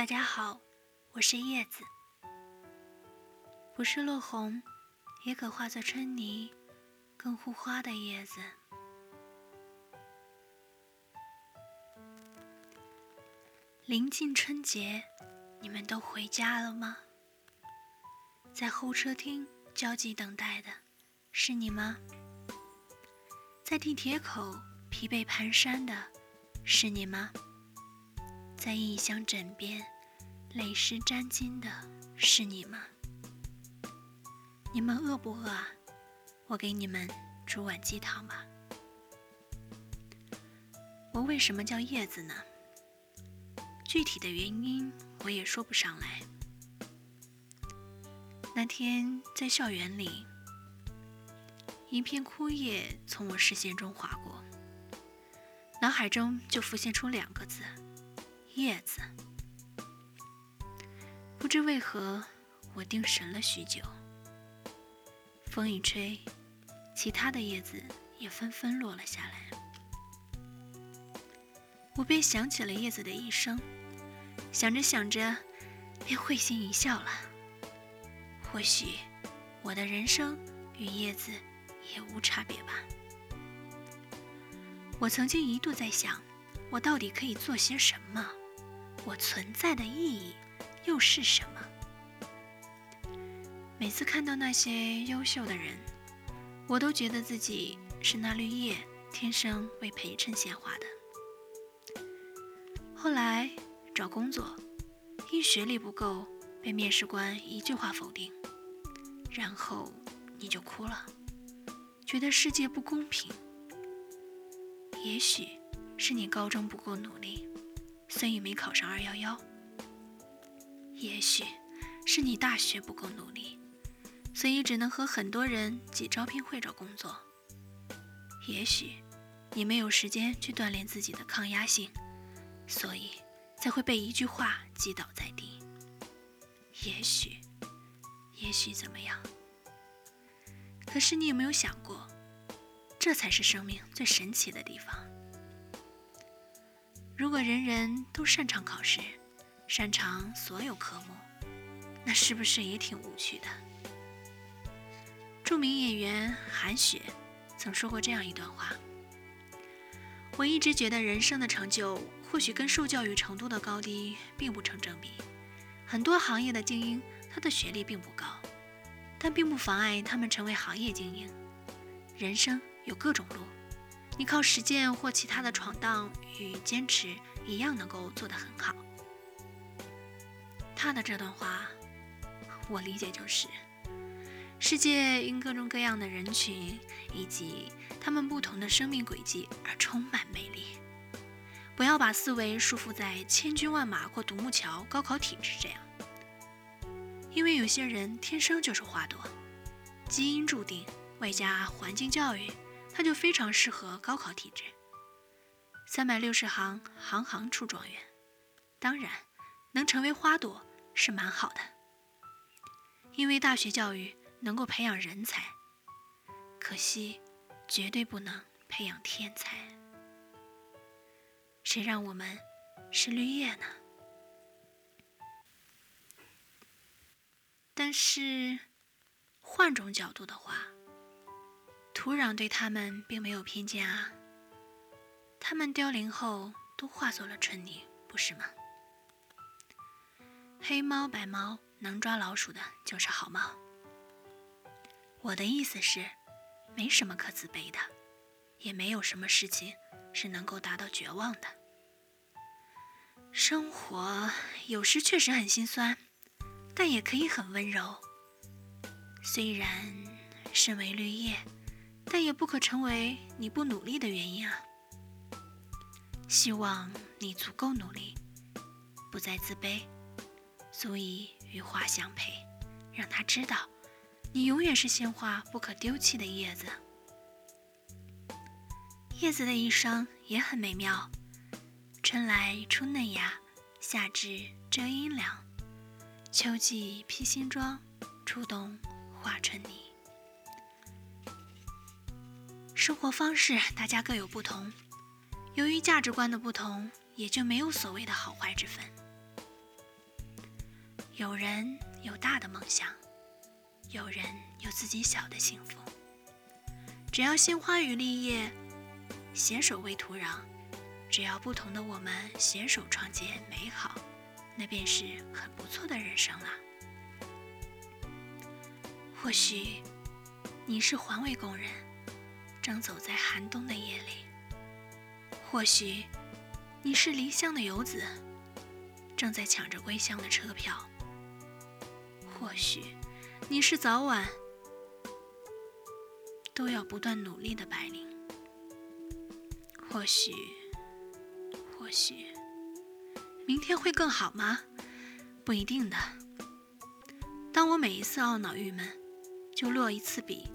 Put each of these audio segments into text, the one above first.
大家好，我是叶子，不是落红，也可化作春泥更护花的叶子。临近春节，你们都回家了吗？在候车厅焦急等待的是你吗？在地铁口疲惫蹒跚的是你吗？在异乡枕边泪湿沾巾的是你吗？你们饿不饿啊？我给你们煮碗鸡汤吧。我为什么叫叶子呢？具体的原因我也说不上来。那天在校园里，一片枯叶从我视线中划过，脑海中就浮现出两个字。叶子，不知为何，我定神了许久。风一吹，其他的叶子也纷纷落了下来。我便想起了叶子的一生，想着想着，便会心一笑了。或许，我的人生与叶子也无差别吧。我曾经一度在想，我到底可以做些什么？我存在的意义又是什么？每次看到那些优秀的人，我都觉得自己是那绿叶，天生为陪衬鲜花的。后来找工作，因学历不够，被面试官一句话否定，然后你就哭了，觉得世界不公平。也许是你高中不够努力。所以没考上二幺幺。也许是你大学不够努力，所以只能和很多人挤招聘会找工作。也许你没有时间去锻炼自己的抗压性，所以才会被一句话击倒在地。也许，也许怎么样？可是你有没有想过，这才是生命最神奇的地方。如果人人都擅长考试，擅长所有科目，那是不是也挺无趣的？著名演员韩雪曾说过这样一段话：“我一直觉得人生的成就或许跟受教育程度的高低并不成正比。很多行业的精英，他的学历并不高，但并不妨碍他们成为行业精英。人生有各种路。”依靠实践或其他的闯荡与坚持一样，能够做得很好。他的这段话，我理解就是：世界因各种各样的人群以及他们不同的生命轨迹而充满魅力。不要把思维束缚在千军万马或独木桥、高考体制这样，因为有些人天生就是花朵，基因注定，外加环境教育。那就非常适合高考体制，三百六十行，行行出状元。当然，能成为花朵是蛮好的，因为大学教育能够培养人才。可惜，绝对不能培养天才。谁让我们是绿叶呢？但是，换种角度的话。土壤对他们并没有偏见啊，他们凋零后都化作了春泥，不是吗？黑猫白猫能抓老鼠的就是好猫。我的意思是，没什么可自卑的，也没有什么事情是能够达到绝望的。生活有时确实很心酸，但也可以很温柔。虽然身为绿叶。但也不可成为你不努力的原因啊！希望你足够努力，不再自卑，足以与花相配，让他知道，你永远是鲜花不可丢弃的叶子。叶子的一生也很美妙，春来出嫩芽，夏至遮阴凉，秋季披新装，初冬化春泥。生活方式大家各有不同，由于价值观的不同，也就没有所谓的好坏之分。有人有大的梦想，有人有自己小的幸福。只要鲜花与绿叶携手为土壤，只要不同的我们携手创建美好，那便是很不错的人生了。或许你是环卫工人，正走在寒冬的夜里；或许你是离乡的游子，正在抢着归乡的车票；或许你是早晚都要不断努力的白领；或许，或许明天会更好吗？不一定的。当我每一次懊恼郁闷，就落一次笔，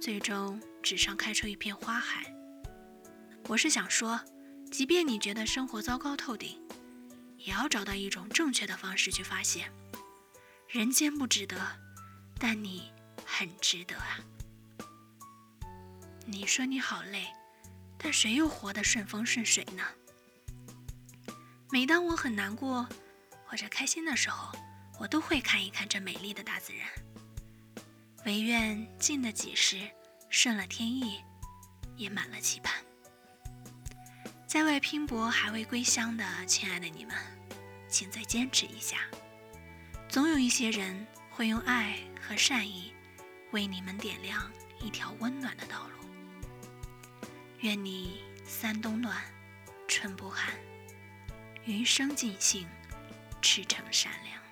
最终纸上开出一片花海。我是想说，即便你觉得生活糟糕透顶，也要找到一种正确的方式去发现。人间不值得，但你很值得啊！你说你好累，但谁又活得顺风顺水呢？每当我很难过或者开心的时候，我都会看一看这美丽的大自然。唯愿尽的几时，顺了天意，也满了期盼。在外拼搏还未归乡的亲爱的你们，请再坚持一下。总有一些人会用爱和善意，为你们点亮一条温暖的道路。愿你三冬暖，春不寒，余生尽兴，赤诚善良。